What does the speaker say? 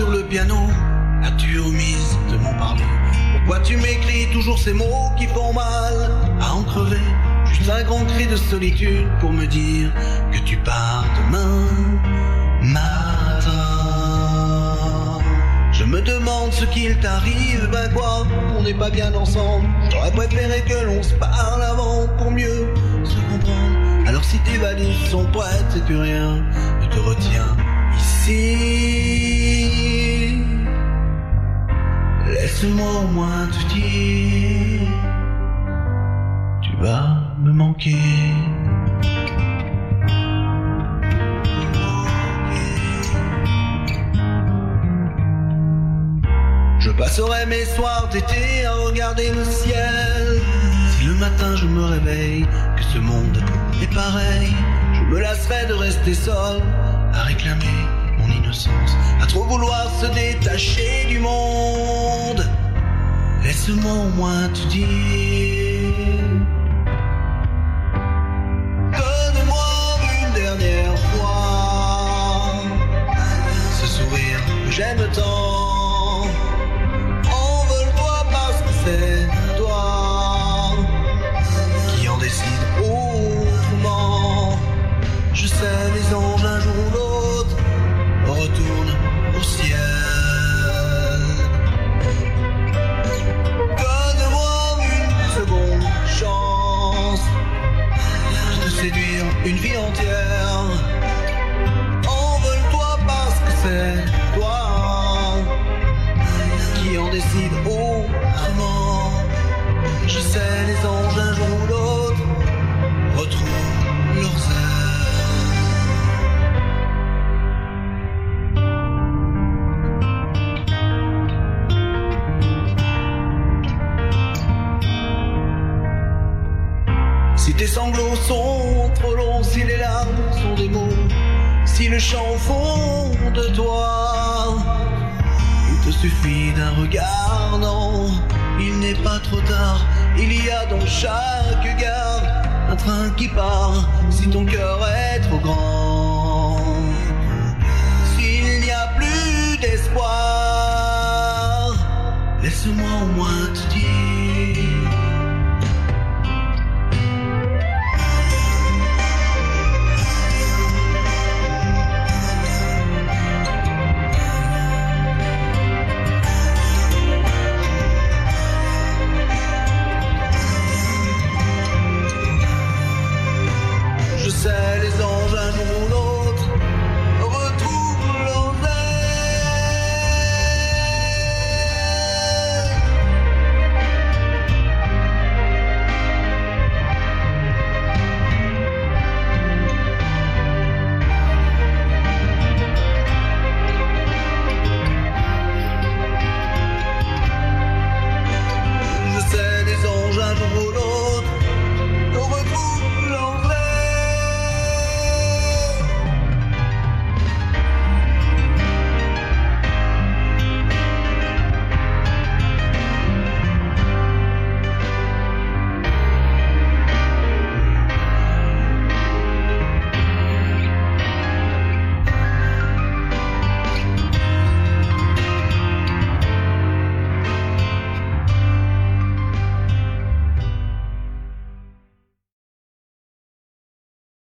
sur le piano As-tu omise de m'en parler Pourquoi tu m'écris toujours ces mots qui font mal à en crever Juste un grand cri de solitude pour me dire que tu pars demain matin. Je me demande ce qu'il t'arrive, ben quoi, on n'est pas bien ensemble. J'aurais préféré que l'on se parle avant pour mieux se comprendre. Alors si tes valises sont prêtes, c'est que rien ne te retient Laisse-moi au moins te dire, tu vas me manquer. Je passerai mes soirs d'été à regarder le ciel. Si le matin je me réveille, que ce monde est pareil, je me lasserai de rester seul à réclamer innocence, à trop vouloir se détacher du monde. Laisse-moi au moins te dire. Donne-moi une dernière fois ce sourire que j'aime tant. Une vie entière. Envole-toi parce que c'est toi qui en décide autrement. Je sais, les anges un jour ou l'autre retrouvent leurs ailes. Si tes sanglots sont si le chant au fond de toi, il te suffit d'un regard, non, il n'est pas trop tard, il y a dans chaque gare un train qui part, si ton cœur est trop grand,